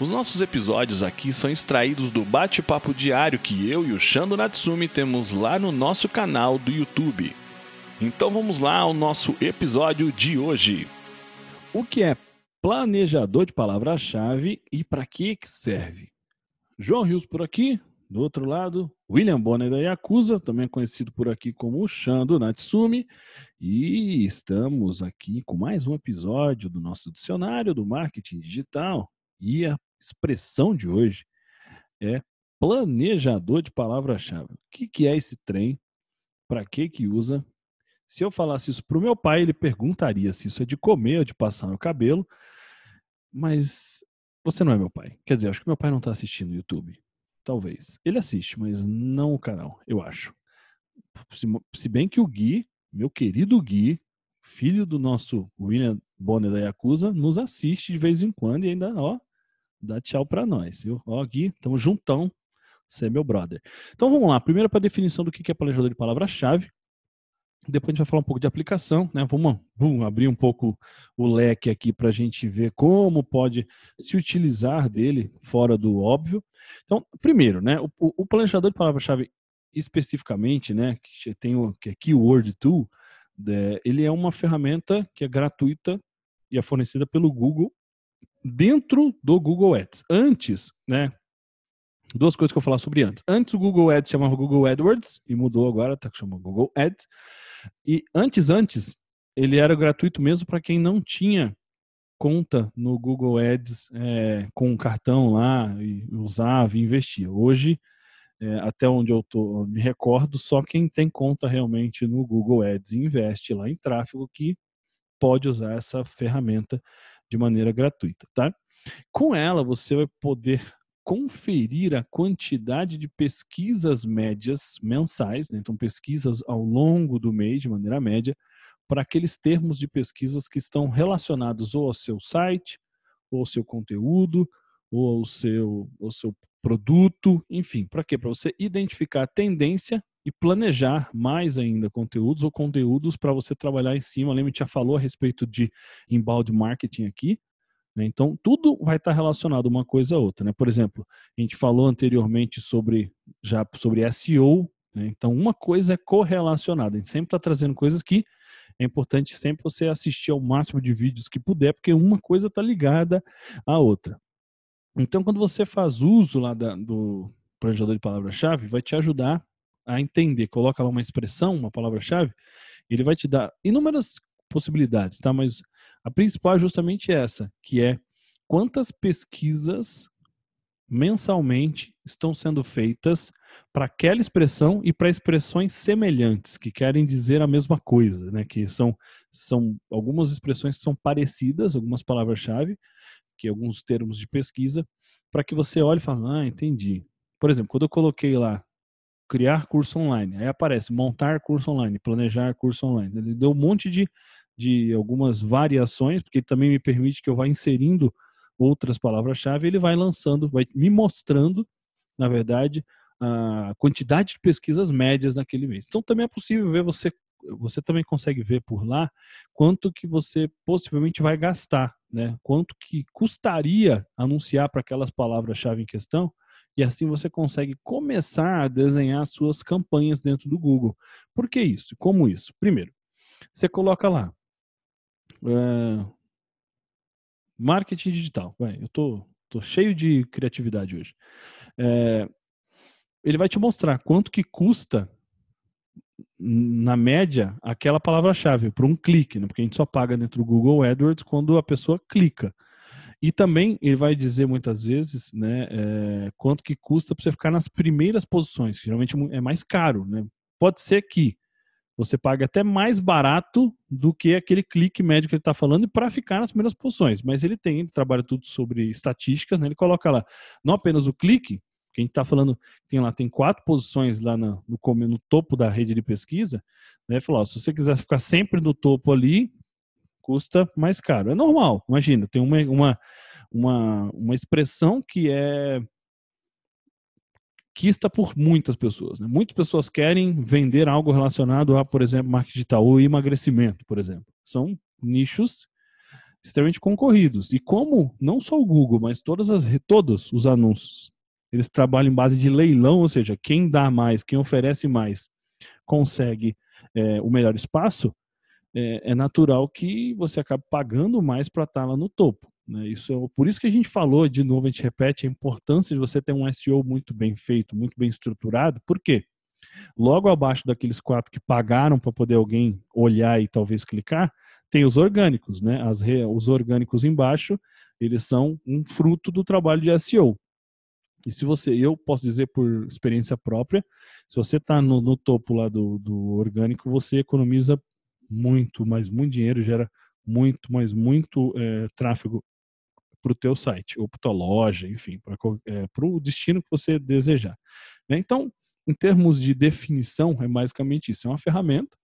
Os nossos episódios aqui são extraídos do bate-papo diário que eu e o Shando Natsumi temos lá no nosso canal do YouTube. Então vamos lá ao nosso episódio de hoje. O que é planejador de palavra-chave e para que que serve? João Rios por aqui, do outro lado, William Bonner da Yakuza, também conhecido por aqui como Shando Natsumi, e estamos aqui com mais um episódio do nosso dicionário do marketing digital. E a expressão de hoje é planejador de palavra-chave. O que, que é esse trem? Para que que usa? Se eu falasse isso para o meu pai, ele perguntaria se isso é de comer ou de passar no cabelo. Mas você não é meu pai. Quer dizer, acho que meu pai não está assistindo o YouTube. Talvez. Ele assiste, mas não o canal, eu acho. Se, se bem que o Gui, meu querido Gui, filho do nosso William Bonner da Yakuza, nos assiste de vez em quando e ainda, ó, dá tchau para nós, viu? Ó, Gui, tamo juntão, você é meu brother. Então vamos lá, primeiro para a definição do que é planejador de palavra-chave. Depois a gente vai falar um pouco de aplicação, né? Vamos bum, abrir um pouco o leque aqui para a gente ver como pode se utilizar dele fora do óbvio. Então, primeiro, né? O, o planejador de palavra-chave especificamente, né? Que tem o que é Keyword Tool, é, ele é uma ferramenta que é gratuita e é fornecida pelo Google dentro do Google Ads. Antes, né? Duas coisas que eu vou falar sobre antes. Antes o Google Ads chamava Google AdWords e mudou agora, tá chamando Google Ads. E antes, antes, ele era gratuito mesmo para quem não tinha conta no Google Ads é, com um cartão lá e usava e investia. Hoje, é, até onde eu tô, me recordo, só quem tem conta realmente no Google Ads e investe lá em tráfego que pode usar essa ferramenta de maneira gratuita, tá? Com ela você vai poder conferir a quantidade de pesquisas médias mensais, né? então pesquisas ao longo do mês de maneira média, para aqueles termos de pesquisas que estão relacionados ou ao seu site, ou ao seu conteúdo, ou ao seu, ao seu produto, enfim, para quê? Para você identificar a tendência e planejar mais ainda conteúdos ou conteúdos para você trabalhar em cima. Lembra já falou a respeito de inbound marketing aqui. Né? Então, tudo vai estar relacionado uma coisa a outra. Né? Por exemplo, a gente falou anteriormente sobre já sobre SEO. Né? Então, uma coisa é correlacionada. A gente sempre está trazendo coisas que é importante sempre você assistir ao máximo de vídeos que puder, porque uma coisa está ligada à outra. Então, quando você faz uso lá da, do planejador de palavra-chave, vai te ajudar a entender, coloca lá uma expressão, uma palavra-chave, ele vai te dar inúmeras possibilidades, tá? Mas a principal é justamente essa, que é quantas pesquisas mensalmente estão sendo feitas para aquela expressão e para expressões semelhantes, que querem dizer a mesma coisa, né? Que são, são algumas expressões que são parecidas, algumas palavras-chave, que alguns termos de pesquisa, para que você olhe e fale, ah, entendi. Por exemplo, quando eu coloquei lá criar curso online. Aí aparece montar curso online, planejar curso online. Ele deu um monte de, de algumas variações, porque também me permite que eu vá inserindo outras palavras-chave, ele vai lançando, vai me mostrando, na verdade, a quantidade de pesquisas médias naquele mês. Então também é possível ver você você também consegue ver por lá quanto que você possivelmente vai gastar, né? Quanto que custaria anunciar para aquelas palavras-chave em questão e assim você consegue começar a desenhar suas campanhas dentro do Google. Por que isso? Como isso? Primeiro, você coloca lá é, marketing digital. Vai, eu tô, tô cheio de criatividade hoje. É, ele vai te mostrar quanto que custa na média aquela palavra-chave para um clique, né? porque a gente só paga dentro do Google AdWords quando a pessoa clica. E também ele vai dizer muitas vezes né, é, quanto que custa para você ficar nas primeiras posições, que geralmente é mais caro. Né? Pode ser que você pague até mais barato do que aquele clique médio que ele está falando para ficar nas primeiras posições. Mas ele tem, ele trabalha tudo sobre estatísticas, né? ele coloca lá não apenas o clique, Porque a gente está falando, tem lá, tem quatro posições lá no, no, no topo da rede de pesquisa, né? Falou, se você quiser ficar sempre no topo ali, custa mais caro. É normal, imagina, tem uma, uma, uma, uma expressão que é quista por muitas pessoas. Né? Muitas pessoas querem vender algo relacionado a, por exemplo, marketing digital ou emagrecimento, por exemplo. São nichos extremamente concorridos. E como não só o Google, mas todas as, todos os anúncios, eles trabalham em base de leilão, ou seja, quem dá mais, quem oferece mais, consegue é, o melhor espaço, é, é, natural que você acabe pagando mais para estar lá no topo. Né? Isso é, por isso que a gente falou, de novo, a gente repete a importância de você ter um SEO muito bem feito, muito bem estruturado. Por quê? Logo abaixo daqueles quatro que pagaram para poder alguém olhar e talvez clicar, tem os orgânicos, né? As, os orgânicos embaixo, eles são um fruto do trabalho de SEO. E se você, eu posso dizer por experiência própria, se você está no, no, topo lá do, do orgânico, você economiza muito, mas muito dinheiro, gera muito, mas muito é, tráfego para o teu site, ou para tua loja, enfim, para é, o destino que você desejar. Né? Então, em termos de definição, é basicamente isso, é uma ferramenta.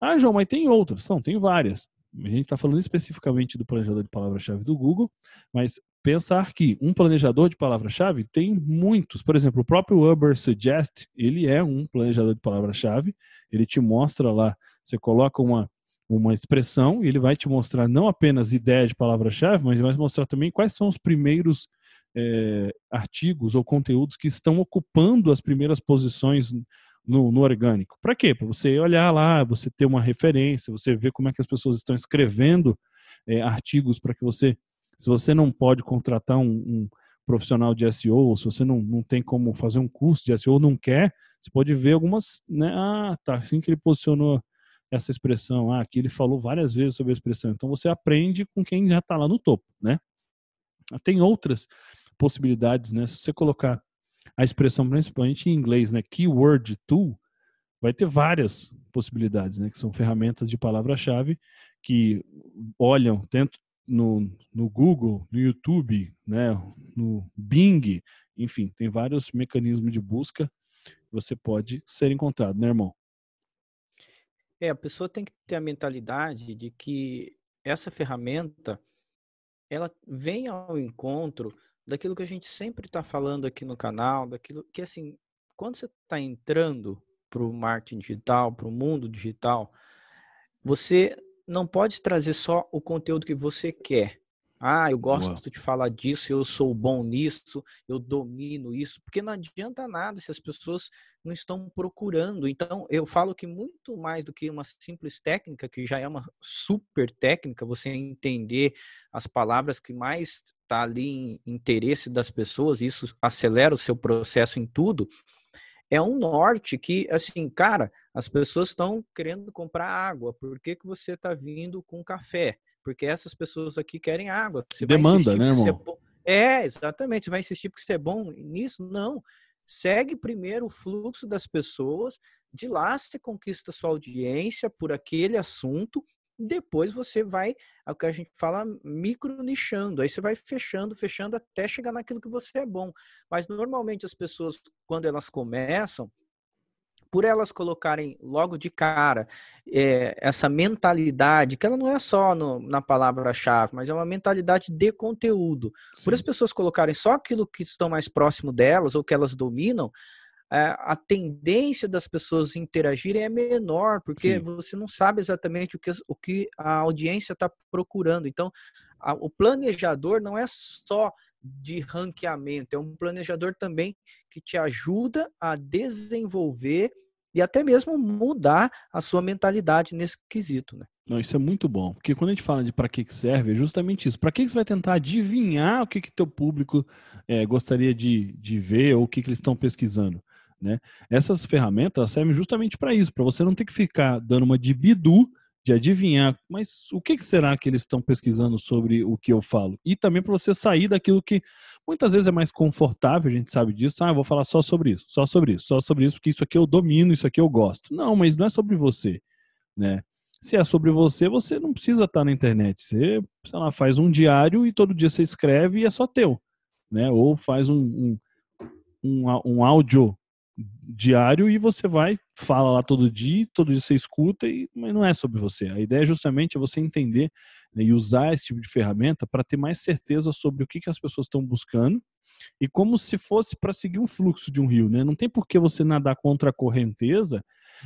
Ah, João, mas tem outras? Não, tem várias. A gente está falando especificamente do planejador de palavra-chave do Google, mas pensar que um planejador de palavra-chave tem muitos. Por exemplo, o próprio Uber Suggest, ele é um planejador de palavra-chave. Ele te mostra lá, você coloca uma uma expressão e ele vai te mostrar não apenas ideia de palavra-chave, mas vai mostrar também quais são os primeiros é, artigos ou conteúdos que estão ocupando as primeiras posições no, no orgânico. Para quê? Para você olhar lá, você ter uma referência, você ver como é que as pessoas estão escrevendo é, artigos para que você, se você não pode contratar um, um profissional de SEO, se você não, não tem como fazer um curso de SEO, não quer, você pode ver algumas, né? Ah, tá, assim que ele posicionou essa expressão. Ah, aqui ele falou várias vezes sobre a expressão. Então você aprende com quem já está lá no topo, né? Tem outras possibilidades, né? Se você colocar a expressão principalmente em inglês, né? Keyword tool, vai ter várias possibilidades, né? Que são ferramentas de palavra-chave que olham tanto no, no Google, no YouTube, né? No Bing, enfim, tem vários mecanismos de busca você pode ser encontrado, né, irmão? É, a pessoa tem que ter a mentalidade de que essa ferramenta ela vem ao encontro daquilo que a gente sempre está falando aqui no canal, daquilo que assim, quando você está entrando para o marketing digital, para o mundo digital, você não pode trazer só o conteúdo que você quer. Ah, eu gosto Uau. de falar disso, eu sou bom nisso, eu domino isso, porque não adianta nada se as pessoas não estão procurando. Então, eu falo que muito mais do que uma simples técnica, que já é uma super técnica, você entender as palavras que mais está ali em interesse das pessoas, isso acelera o seu processo em tudo. É um norte que, assim, cara, as pessoas estão querendo comprar água, por que, que você está vindo com café? Porque essas pessoas aqui querem água. Você Demanda, né, é irmão? É, é, exatamente. Você vai insistir porque você é bom nisso? Não. Segue primeiro o fluxo das pessoas, de lá você conquista sua audiência por aquele assunto, depois você vai, é o que a gente fala, micro nichando. Aí você vai fechando, fechando até chegar naquilo que você é bom. Mas normalmente as pessoas, quando elas começam, por elas colocarem logo de cara é, essa mentalidade, que ela não é só no, na palavra-chave, mas é uma mentalidade de conteúdo. Sim. Por as pessoas colocarem só aquilo que estão mais próximo delas ou que elas dominam, é, a tendência das pessoas interagirem é menor, porque Sim. você não sabe exatamente o que, o que a audiência está procurando. Então, a, o planejador não é só de ranqueamento, é um planejador também que te ajuda a desenvolver e até mesmo mudar a sua mentalidade nesse quesito, né? Não, isso é muito bom, porque quando a gente fala de para que, que serve, é justamente isso. Para que, que você vai tentar adivinhar o que que teu público é, gostaria de, de ver ou o que, que eles estão pesquisando? Né? Essas ferramentas servem justamente para isso, para você não ter que ficar dando uma de bidu de adivinhar, mas o que, será que eles estão pesquisando sobre o que eu falo? E também para você sair daquilo que muitas vezes é mais confortável, a gente sabe disso. Ah, vou falar só sobre isso, só sobre isso, só sobre isso, porque isso aqui eu domino, isso aqui eu gosto. Não, mas não é sobre você, né? Se é sobre você, você não precisa estar na internet. Você, sei lá, faz um diário e todo dia você escreve e é só teu, né? Ou faz um, um um, um áudio diário e você vai, fala lá todo dia, todo dia você escuta, e, mas não é sobre você. A ideia é justamente você entender né, e usar esse tipo de ferramenta para ter mais certeza sobre o que, que as pessoas estão buscando e como se fosse para seguir um fluxo de um rio. Né? Não tem por que você nadar contra a correnteza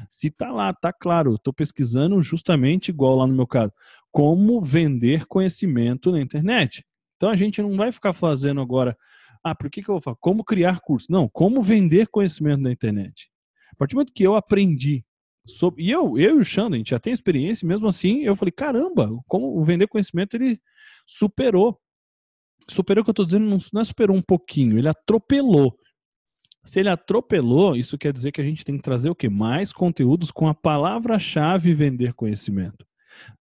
se tá lá, tá claro, estou pesquisando justamente igual lá no meu caso, como vender conhecimento na internet. Então a gente não vai ficar fazendo agora ah, por que, que eu vou falar? Como criar curso? Não, como vender conhecimento na internet. A partir do momento que eu aprendi sobre. E eu, eu e o Xandro, a gente já tem experiência, mesmo assim, eu falei, caramba, como vender conhecimento ele superou. Superou o que eu estou dizendo, não é superou um pouquinho, ele atropelou. Se ele atropelou, isso quer dizer que a gente tem que trazer o quê? Mais conteúdos com a palavra-chave vender conhecimento.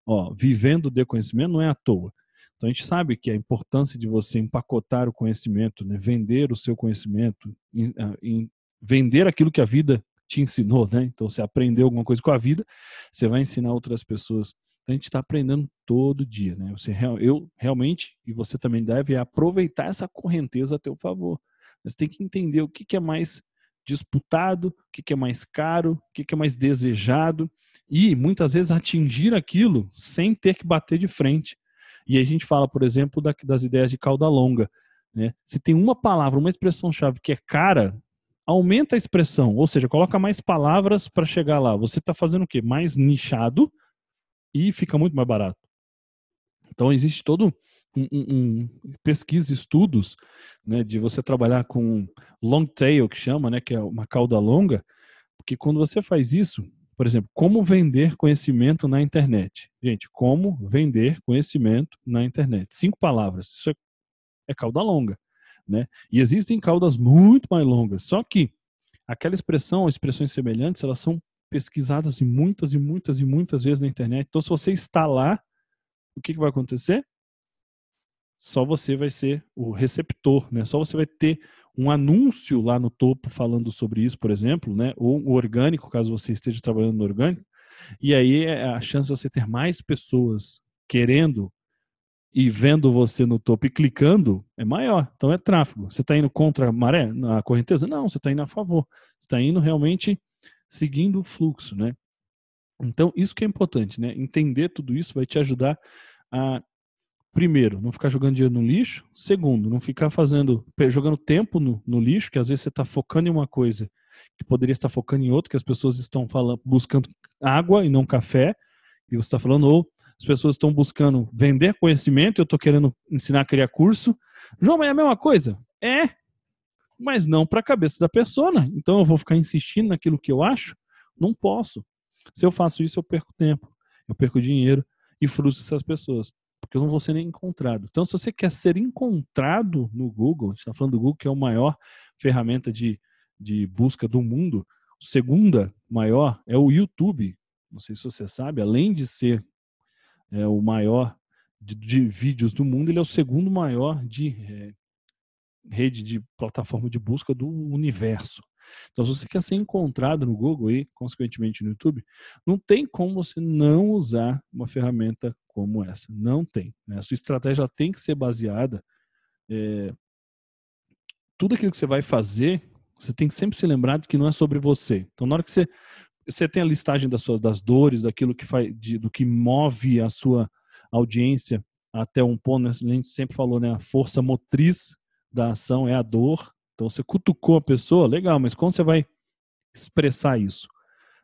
Ó, vivendo de conhecimento não é à toa. Então a gente sabe que a importância de você empacotar o conhecimento, né, vender o seu conhecimento, em, ah, em vender aquilo que a vida te ensinou, né? Então você aprendeu alguma coisa com a vida, você vai ensinar outras pessoas. Então a gente está aprendendo todo dia, né? Você, eu realmente e você também deve aproveitar essa correnteza a teu favor. Você tem que entender o que, que é mais disputado, o que, que é mais caro, o que, que é mais desejado e muitas vezes atingir aquilo sem ter que bater de frente. E a gente fala, por exemplo, da, das ideias de cauda longa. Né? Se tem uma palavra, uma expressão-chave que é cara, aumenta a expressão, ou seja, coloca mais palavras para chegar lá. Você está fazendo o quê? Mais nichado e fica muito mais barato. Então existe todo um, um, um pesquisa, estudos, né, de você trabalhar com long tail que chama, né, que é uma cauda longa, porque quando você faz isso, por exemplo, como vender conhecimento na internet. Gente, como vender conhecimento na internet. Cinco palavras. Isso é, é cauda longa. Né? E existem caudas muito mais longas. Só que aquela expressão, expressões semelhantes, elas são pesquisadas muitas e muitas e muitas vezes na internet. Então, se você está lá, o que, que vai acontecer? Só você vai ser o receptor, né? Só você vai ter um anúncio lá no topo falando sobre isso, por exemplo, né? ou o orgânico, caso você esteja trabalhando no orgânico, e aí é a chance de você ter mais pessoas querendo e vendo você no topo e clicando é maior. Então é tráfego. Você está indo contra a maré, na correnteza? Não, você está indo a favor. Você está indo realmente seguindo o fluxo, né? Então isso que é importante, né? Entender tudo isso vai te ajudar a primeiro, não ficar jogando dinheiro no lixo. Segundo, não ficar fazendo, jogando tempo no, no lixo, que às vezes você está focando em uma coisa que poderia estar focando em outra, que as pessoas estão falando, buscando água e não café, e você está falando, ou as pessoas estão buscando vender conhecimento, eu estou querendo ensinar a criar curso. João, mas é a mesma coisa? É, mas não para a cabeça da pessoa. Então eu vou ficar insistindo naquilo que eu acho? Não posso. Se eu faço isso, eu perco tempo, eu perco dinheiro e frustro essas pessoas porque eu não vou ser nem encontrado. Então, se você quer ser encontrado no Google, a gente está falando do Google, que é a maior ferramenta de, de busca do mundo, a segunda maior é o YouTube. Não sei se você sabe, além de ser é, o maior de, de, vídeos do mundo, ele é o segundo maior de é, rede de plataforma de busca do universo. Então, se você quer ser encontrado no Google e, consequentemente, no YouTube, não tem como você não usar uma ferramenta como essa. Não tem. Né? A sua estratégia tem que ser baseada. É, tudo aquilo que você vai fazer, você tem que sempre se lembrar de que não é sobre você. Então, na hora que você, você tem a listagem das suas das dores, daquilo que faz, de, do que move a sua audiência até um ponto, né? a gente sempre falou, né? A força motriz da ação é a dor. Então, você cutucou a pessoa, legal, mas como você vai expressar isso?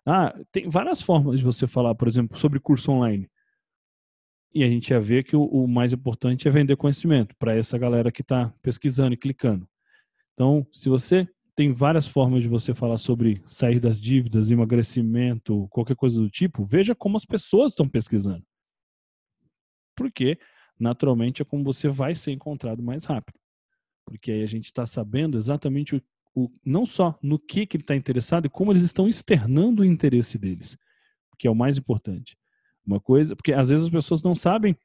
Ah, tem várias formas de você falar, por exemplo, sobre curso online. E a gente ia ver que o, o mais importante é vender conhecimento para essa galera que está pesquisando e clicando. Então, se você tem várias formas de você falar sobre sair das dívidas, emagrecimento, qualquer coisa do tipo, veja como as pessoas estão pesquisando. Porque, naturalmente, é como você vai ser encontrado mais rápido. Porque aí a gente está sabendo exatamente o, o, não só no que, que ele está interessado, e como eles estão externando o interesse deles, que é o mais importante. Uma coisa, porque às vezes as pessoas não sabem,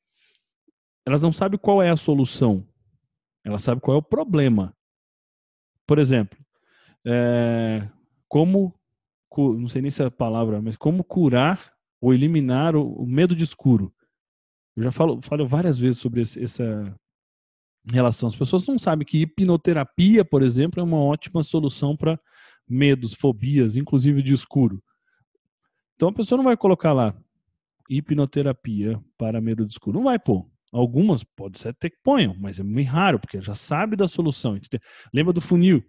elas não sabem qual é a solução, elas sabem qual é o problema. Por exemplo, é, como, não sei nem se é a palavra, mas como curar ou eliminar o, o medo de escuro. Eu já falo, falo várias vezes sobre esse, essa, em relação. As pessoas não sabem que hipnoterapia, por exemplo, é uma ótima solução para medos, fobias, inclusive de escuro. Então a pessoa não vai colocar lá hipnoterapia para medo de escuro. Não vai pôr. Algumas pode ser até que ponham, mas é muito raro, porque já sabe da solução. Lembra do funil?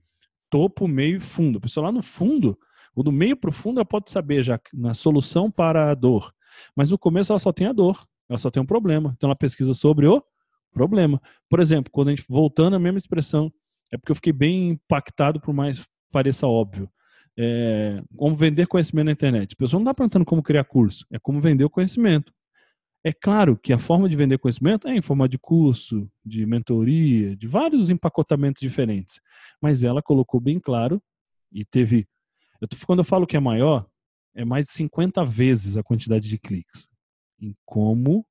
Topo, meio e fundo. A pessoa lá no fundo, o do meio para o fundo, ela pode saber já na solução para a dor. Mas no começo ela só tem a dor, ela só tem um problema. Então ela pesquisa sobre o problema. Por exemplo, quando a gente voltando à mesma expressão, é porque eu fiquei bem impactado, por mais pareça óbvio. É, como vender conhecimento na internet. A pessoa não está perguntando como criar curso, é como vender o conhecimento. É claro que a forma de vender conhecimento é em forma de curso, de mentoria, de vários empacotamentos diferentes. Mas ela colocou bem claro e teve. Eu, quando eu falo que é maior, é mais de 50 vezes a quantidade de cliques em como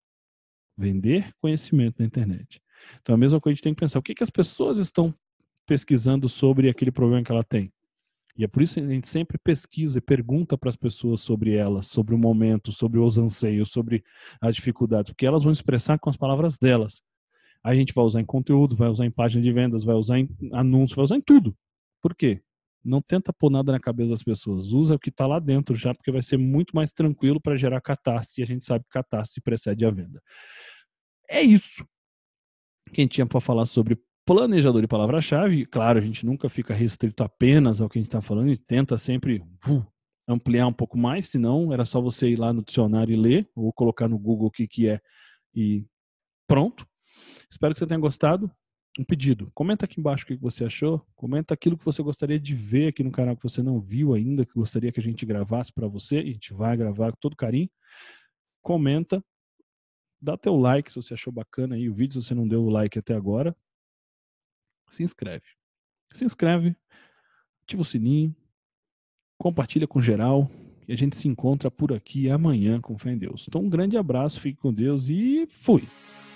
vender conhecimento na internet. Então, a mesma coisa a gente tem que pensar: o que, que as pessoas estão pesquisando sobre aquele problema que ela tem? E é por isso que a gente sempre pesquisa e pergunta para as pessoas sobre elas, sobre o momento, sobre os anseios, sobre as dificuldades, porque elas vão expressar com as palavras delas. A gente vai usar em conteúdo, vai usar em página de vendas, vai usar em anúncio, vai usar em tudo. Por quê? Não tenta pôr nada na cabeça das pessoas. Usa o que está lá dentro já, porque vai ser muito mais tranquilo para gerar catástrofe. E a gente sabe que catástrofe precede a venda. É isso que a gente tinha para falar sobre planejador de palavra-chave. Claro, a gente nunca fica restrito apenas ao que a gente está falando e tenta sempre uh, ampliar um pouco mais, senão era só você ir lá no dicionário e ler, ou colocar no Google o que, que é e pronto. Espero que você tenha gostado. Um pedido. Comenta aqui embaixo o que você achou. Comenta aquilo que você gostaria de ver aqui no canal que você não viu ainda, que gostaria que a gente gravasse para você. E a gente vai gravar com todo carinho. Comenta. Dá teu like se você achou bacana aí o vídeo, se você não deu o like até agora se inscreve. Se inscreve, ativa o sininho, compartilha com geral e a gente se encontra por aqui amanhã com fé em Deus. Então, um grande abraço, fique com Deus e fui!